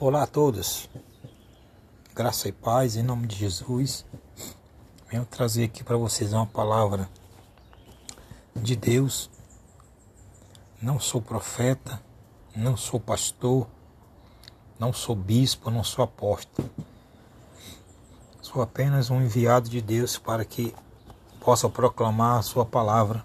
Olá a todos, graça e paz em nome de Jesus. Venho trazer aqui para vocês uma palavra de Deus. Não sou profeta, não sou pastor, não sou bispo, não sou apóstolo. Sou apenas um enviado de Deus para que possa proclamar a sua palavra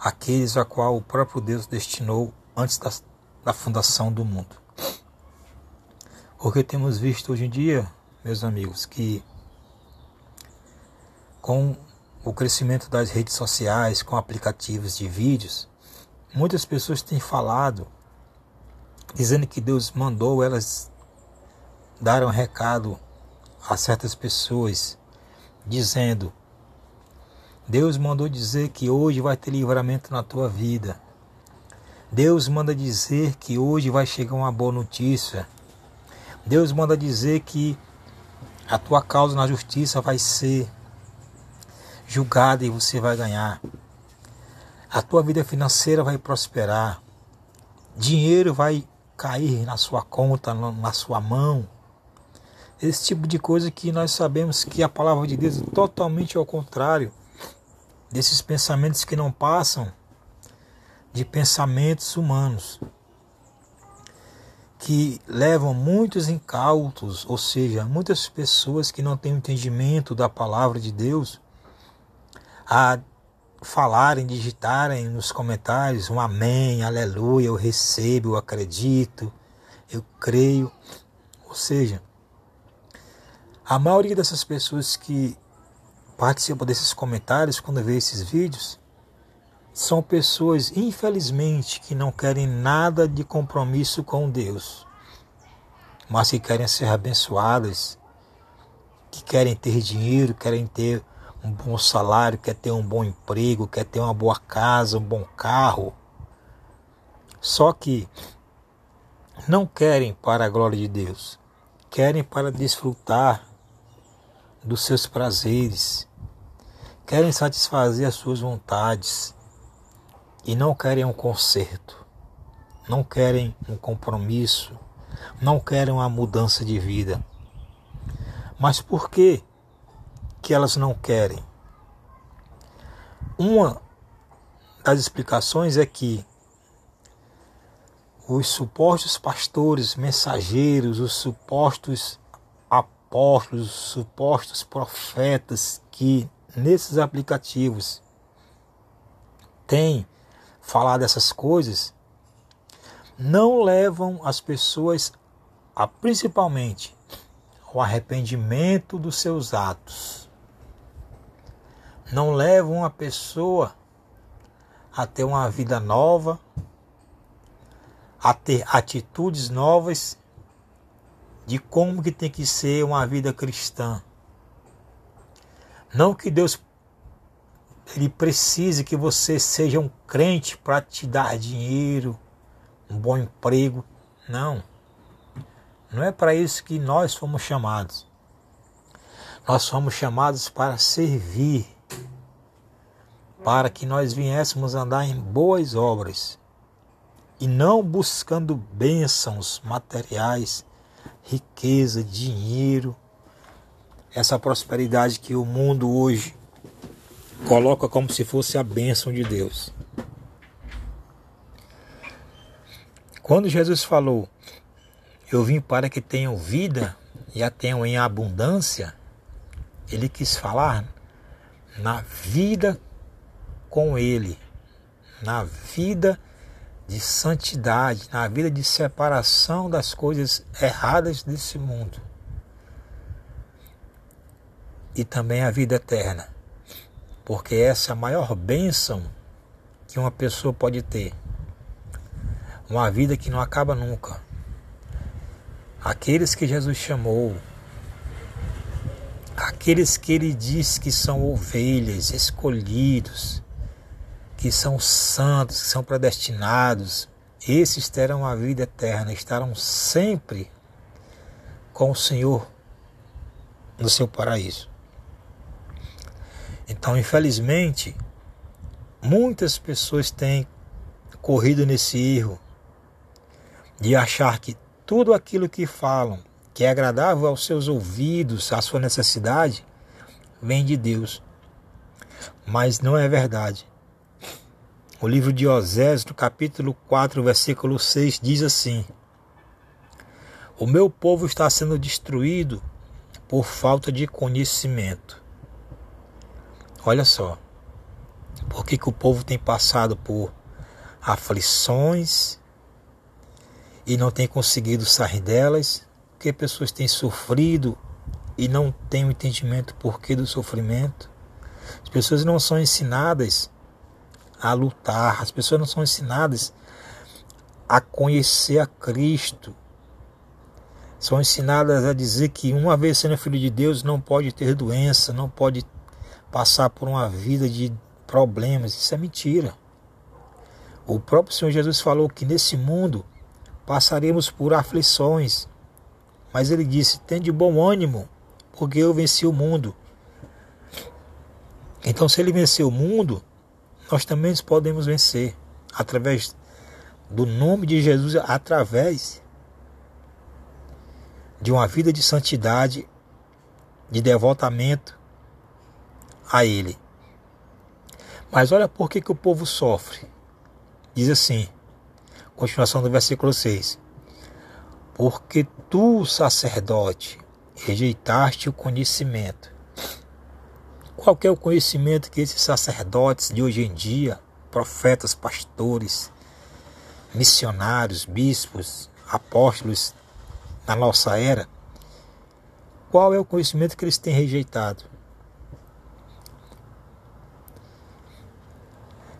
àqueles a qual o próprio Deus destinou antes da, da fundação do mundo. Porque temos visto hoje em dia, meus amigos, que com o crescimento das redes sociais, com aplicativos de vídeos, muitas pessoas têm falado, dizendo que Deus mandou elas dar um recado a certas pessoas, dizendo: Deus mandou dizer que hoje vai ter livramento na tua vida. Deus manda dizer que hoje vai chegar uma boa notícia. Deus manda dizer que a tua causa na justiça vai ser julgada e você vai ganhar. A tua vida financeira vai prosperar. Dinheiro vai cair na sua conta, na sua mão. Esse tipo de coisa que nós sabemos que a palavra de Deus é totalmente ao contrário desses pensamentos que não passam de pensamentos humanos que levam muitos incautos, ou seja, muitas pessoas que não têm entendimento da palavra de Deus, a falarem, digitarem nos comentários um amém, aleluia, eu recebo, eu acredito, eu creio. Ou seja, a maioria dessas pessoas que participam desses comentários, quando vê esses vídeos, são pessoas, infelizmente, que não querem nada de compromisso com Deus, mas que querem ser abençoadas, que querem ter dinheiro, querem ter um bom salário, quer ter um bom emprego, quer ter uma boa casa, um bom carro. Só que não querem para a glória de Deus, querem para desfrutar dos seus prazeres, querem satisfazer as suas vontades e não querem um conserto, não querem um compromisso, não querem uma mudança de vida. Mas por que que elas não querem? Uma das explicações é que os supostos pastores, mensageiros, os supostos apóstolos, os supostos profetas que nesses aplicativos têm falar dessas coisas não levam as pessoas a principalmente ao arrependimento dos seus atos. Não levam a pessoa a ter uma vida nova, a ter atitudes novas de como que tem que ser uma vida cristã. Não que Deus ele precise que você seja um crente para te dar dinheiro, um bom emprego. Não. Não é para isso que nós fomos chamados. Nós fomos chamados para servir, para que nós viéssemos andar em boas obras e não buscando bênçãos materiais, riqueza, dinheiro, essa prosperidade que o mundo hoje coloca como se fosse a bênção de Deus. Quando Jesus falou, Eu vim para que tenham vida e a tenham em abundância, ele quis falar na vida com Ele, na vida de santidade, na vida de separação das coisas erradas desse mundo. E também a vida eterna porque essa é a maior bênção que uma pessoa pode ter. Uma vida que não acaba nunca. Aqueles que Jesus chamou, aqueles que ele diz que são ovelhas, escolhidos, que são santos, que são predestinados, esses terão a vida eterna, estarão sempre com o Senhor no seu paraíso. Então, infelizmente, muitas pessoas têm corrido nesse erro de achar que tudo aquilo que falam, que é agradável aos seus ouvidos, à sua necessidade, vem de Deus. Mas não é verdade. O livro de Osés, no capítulo 4, versículo 6, diz assim: O meu povo está sendo destruído por falta de conhecimento. Olha só, por que, que o povo tem passado por aflições e não tem conseguido sair delas? Porque pessoas têm sofrido e não têm o entendimento porquê do sofrimento? As pessoas não são ensinadas a lutar, as pessoas não são ensinadas a conhecer a Cristo. São ensinadas a dizer que uma vez sendo filho de Deus não pode ter doença, não pode passar por uma vida de problemas. Isso é mentira. O próprio Senhor Jesus falou que nesse mundo passaremos por aflições, mas ele disse: "Tem de bom ânimo, porque eu venci o mundo". Então, se ele venceu o mundo, nós também podemos vencer através do nome de Jesus, através de uma vida de santidade, de devotamento a Ele. Mas olha por que, que o povo sofre. Diz assim, continuação do versículo 6. Porque tu, sacerdote, rejeitaste o conhecimento qual é o conhecimento que esses sacerdotes de hoje em dia, profetas, pastores, missionários, bispos, apóstolos na nossa era, qual é o conhecimento que eles têm rejeitado?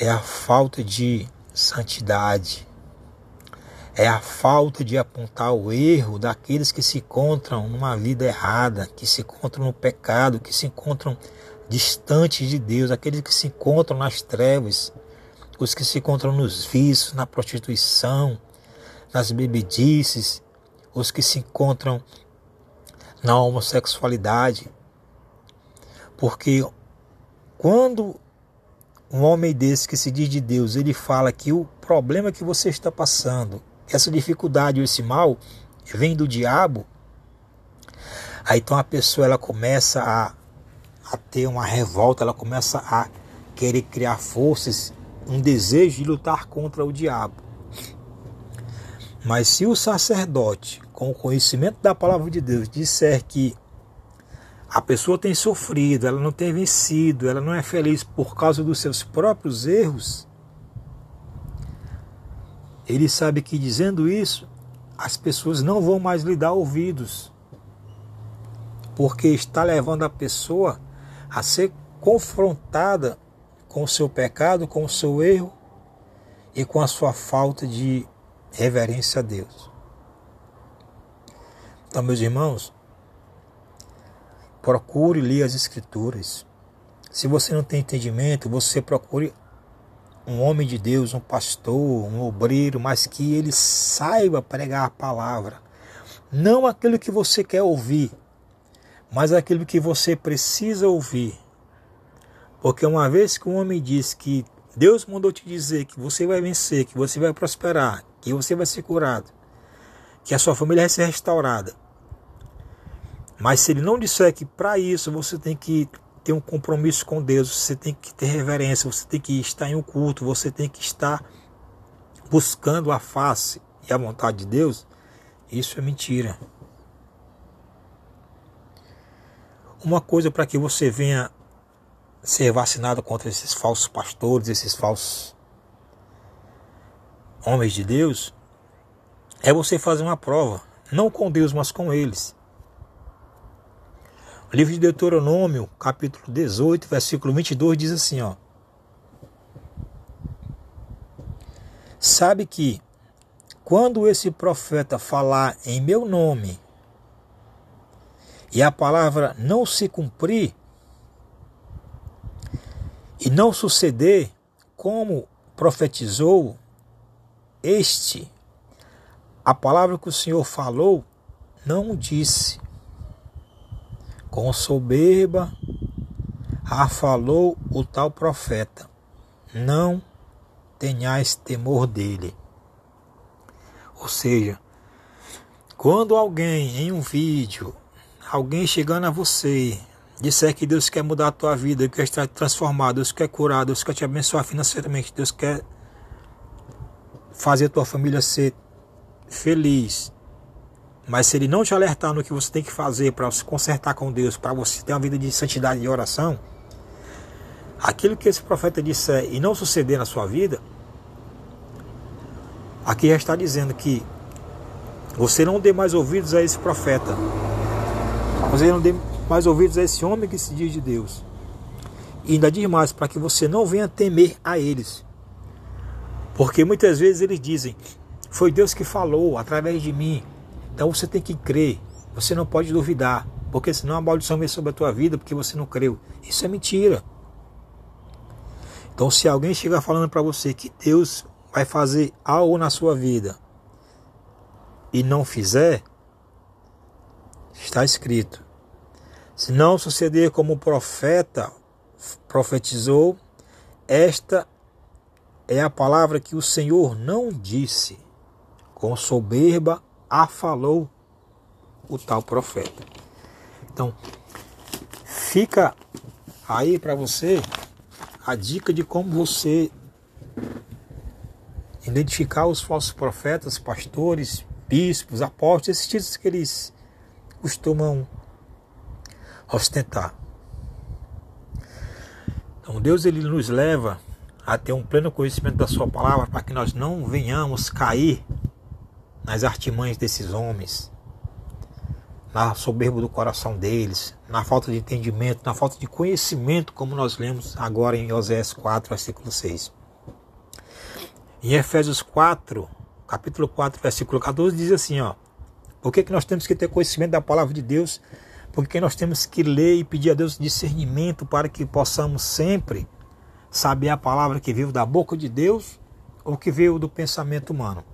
É a falta de santidade, é a falta de apontar o erro daqueles que se encontram numa vida errada, que se encontram no pecado, que se encontram distantes de Deus, aqueles que se encontram nas trevas, os que se encontram nos vícios, na prostituição, nas bebedices, os que se encontram na homossexualidade. Porque quando um homem desse que se diz de Deus, ele fala que o problema que você está passando, essa dificuldade, esse mal, vem do diabo, aí então a pessoa ela começa a a ter uma revolta, ela começa a querer criar forças, um desejo de lutar contra o diabo. Mas se o sacerdote, com o conhecimento da palavra de Deus, disser que a pessoa tem sofrido, ela não tem vencido, ela não é feliz por causa dos seus próprios erros, ele sabe que dizendo isso, as pessoas não vão mais lhe dar ouvidos, porque está levando a pessoa a ser confrontada com o seu pecado, com o seu erro e com a sua falta de reverência a Deus. Então, meus irmãos, procure ler as Escrituras. Se você não tem entendimento, você procure um homem de Deus, um pastor, um obreiro, mas que ele saiba pregar a palavra. Não aquilo que você quer ouvir, mas aquilo que você precisa ouvir. Porque uma vez que um homem diz que Deus mandou te dizer que você vai vencer, que você vai prosperar, que você vai ser curado, que a sua família vai ser restaurada. Mas se ele não disser que para isso você tem que ter um compromisso com Deus, você tem que ter reverência, você tem que estar em um culto, você tem que estar buscando a face e a vontade de Deus, isso é mentira. uma coisa para que você venha ser vacinado contra esses falsos pastores, esses falsos homens de Deus, é você fazer uma prova, não com Deus, mas com eles. O livro de Deuteronômio, capítulo 18, versículo 22 diz assim, ó: Sabe que quando esse profeta falar em meu nome e a palavra não se cumprir e não suceder como profetizou este, a palavra que o Senhor falou, não disse. Com soberba a falou o tal profeta. Não tenhais temor dele. Ou seja, Quando alguém em um vídeo, alguém chegando a você, disser que Deus quer mudar a tua vida, Deus quer estar transformado, Deus quer curar, Deus quer te abençoar financeiramente, Deus quer fazer a tua família ser feliz. Mas se ele não te alertar no que você tem que fazer para se consertar com Deus, para você ter uma vida de santidade e oração, aquilo que esse profeta disser e não suceder na sua vida, aqui já está dizendo que você não dê mais ouvidos a esse profeta. Você não dê mais ouvidos a esse homem que se diz de Deus. E ainda diz mais, para que você não venha temer a eles. Porque muitas vezes eles dizem: Foi Deus que falou através de mim. Então você tem que crer. Você não pode duvidar. Porque senão a maldição vem sobre a tua vida porque você não creu. Isso é mentira. Então, se alguém chegar falando para você que Deus vai fazer algo na sua vida e não fizer, está escrito: se não suceder como o profeta profetizou, esta é a palavra que o Senhor não disse. Com soberba a falou o tal profeta. Então, fica aí para você a dica de como você identificar os falsos profetas, pastores, bispos, apóstolos, esses títulos que eles costumam ostentar. Então Deus ele nos leva a ter um pleno conhecimento da Sua palavra, para que nós não venhamos cair nas artimanhas desses homens, na soberba do coração deles, na falta de entendimento, na falta de conhecimento, como nós lemos agora em Oséias 4, versículo 6. Em Efésios 4, capítulo 4, versículo 14, diz assim, ó, por que, que nós temos que ter conhecimento da palavra de Deus? Porque nós temos que ler e pedir a Deus discernimento para que possamos sempre saber a palavra que veio da boca de Deus ou que veio do pensamento humano.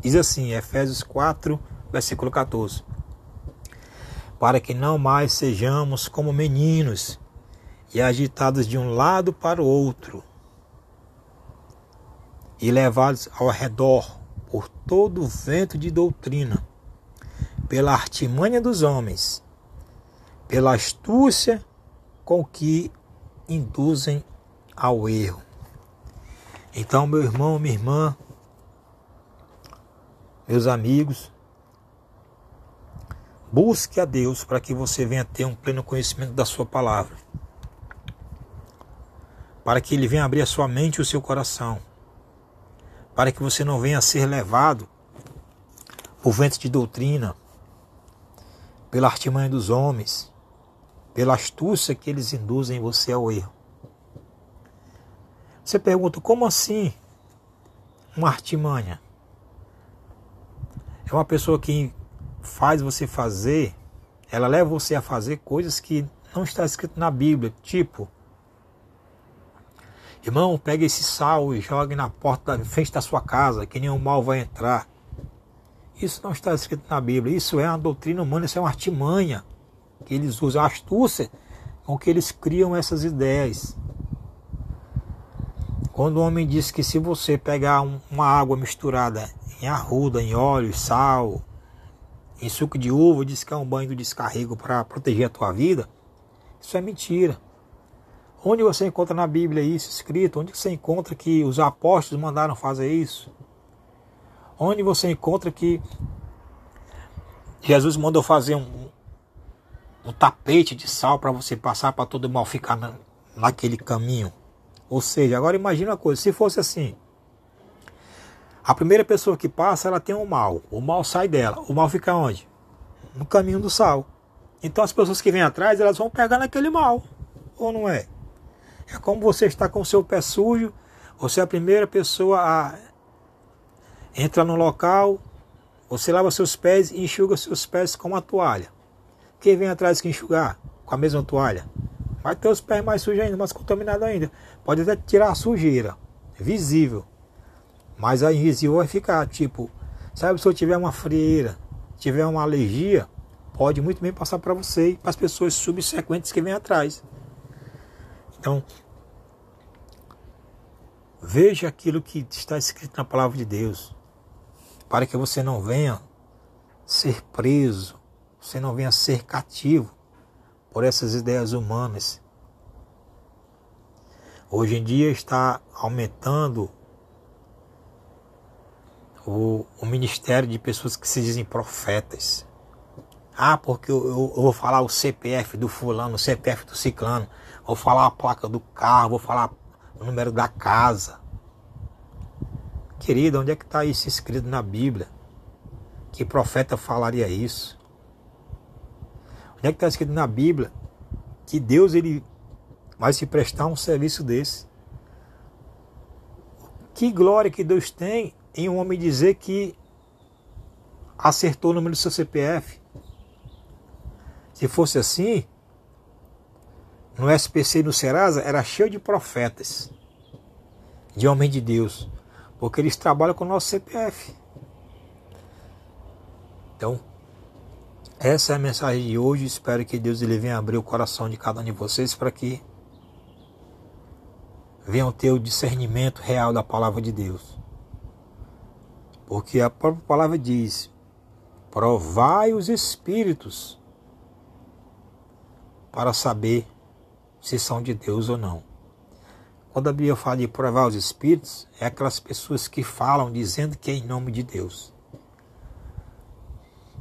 Diz assim, Efésios 4, versículo 14: Para que não mais sejamos como meninos e agitados de um lado para o outro e levados ao redor por todo o vento de doutrina, pela artimanha dos homens, pela astúcia com que induzem ao erro. Então, meu irmão, minha irmã, meus amigos, busque a Deus para que você venha ter um pleno conhecimento da sua palavra. Para que ele venha abrir a sua mente e o seu coração. Para que você não venha ser levado por vento de doutrina, pela artimanha dos homens, pela astúcia que eles induzem você ao erro. Você pergunta, como assim uma artimanha? É uma pessoa que faz você fazer, ela leva você a fazer coisas que não está escrito na Bíblia, tipo, irmão, pega esse sal e jogue na porta da frente da sua casa, que nenhum mal vai entrar. Isso não está escrito na Bíblia, isso é uma doutrina humana, isso é uma artimanha que eles usam, a astúcia com que eles criam essas ideias. Quando o homem diz que se você pegar um, uma água misturada em arruda, em óleo, sal, em suco de uva, diz que é um banho do descarrego para proteger a tua vida, isso é mentira. Onde você encontra na Bíblia isso escrito? Onde você encontra que os apóstolos mandaram fazer isso? Onde você encontra que Jesus mandou fazer um, um tapete de sal para você passar para todo mal ficar na, naquele caminho? Ou seja, agora imagina uma coisa, se fosse assim, a primeira pessoa que passa, ela tem um mal, o mal sai dela, o mal fica onde? No caminho do sal. Então as pessoas que vêm atrás, elas vão pegar naquele mal, ou não é? É como você está com o seu pé sujo, você é a primeira pessoa a entrar no local, você lava seus pés e enxuga seus pés com uma toalha. Quem vem atrás que enxugar com a mesma toalha? Vai ter os pés mais sujos ainda, mais contaminados ainda. Pode até tirar a sujeira, visível. Mas a invisível vai ficar, tipo, sabe, se eu tiver uma frieira, tiver uma alergia, pode muito bem passar para você e para as pessoas subsequentes que vêm atrás. Então, veja aquilo que está escrito na palavra de Deus, para que você não venha ser preso, você não venha ser cativo por essas ideias humanas. Hoje em dia está aumentando o, o ministério de pessoas que se dizem profetas. Ah, porque eu, eu, eu, vou falar o CPF do fulano, o CPF do ciclano, vou falar a placa do carro, vou falar o número da casa. Querida, onde é que está isso escrito na Bíblia? Que profeta falaria isso? Onde é que está escrito na Bíblia que Deus ele vai se prestar um serviço desse? Que glória que Deus tem em um homem dizer que acertou o número do seu CPF. Se fosse assim, no SPC e no Serasa era cheio de profetas, de homem de Deus, porque eles trabalham com o nosso CPF. Então, essa é a mensagem de hoje. Espero que Deus ele venha abrir o coração de cada um de vocês para que venham ter o discernimento real da palavra de Deus. Porque a própria palavra diz: provai os espíritos para saber se são de Deus ou não. Quando a Bíblia fala de provar os espíritos, é aquelas pessoas que falam dizendo que é em nome de Deus.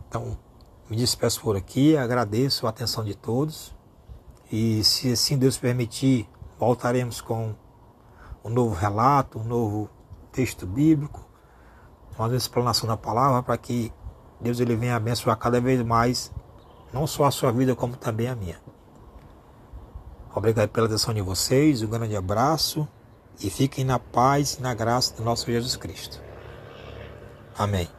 Então, me despeço por aqui, agradeço a atenção de todos e, se assim Deus permitir, voltaremos com um novo relato, um novo texto bíblico uma explanação da palavra para que Deus ele venha abençoar cada vez mais, não só a sua vida, como também a minha. Obrigado pela atenção de vocês, um grande abraço e fiquem na paz e na graça do nosso Jesus Cristo. Amém.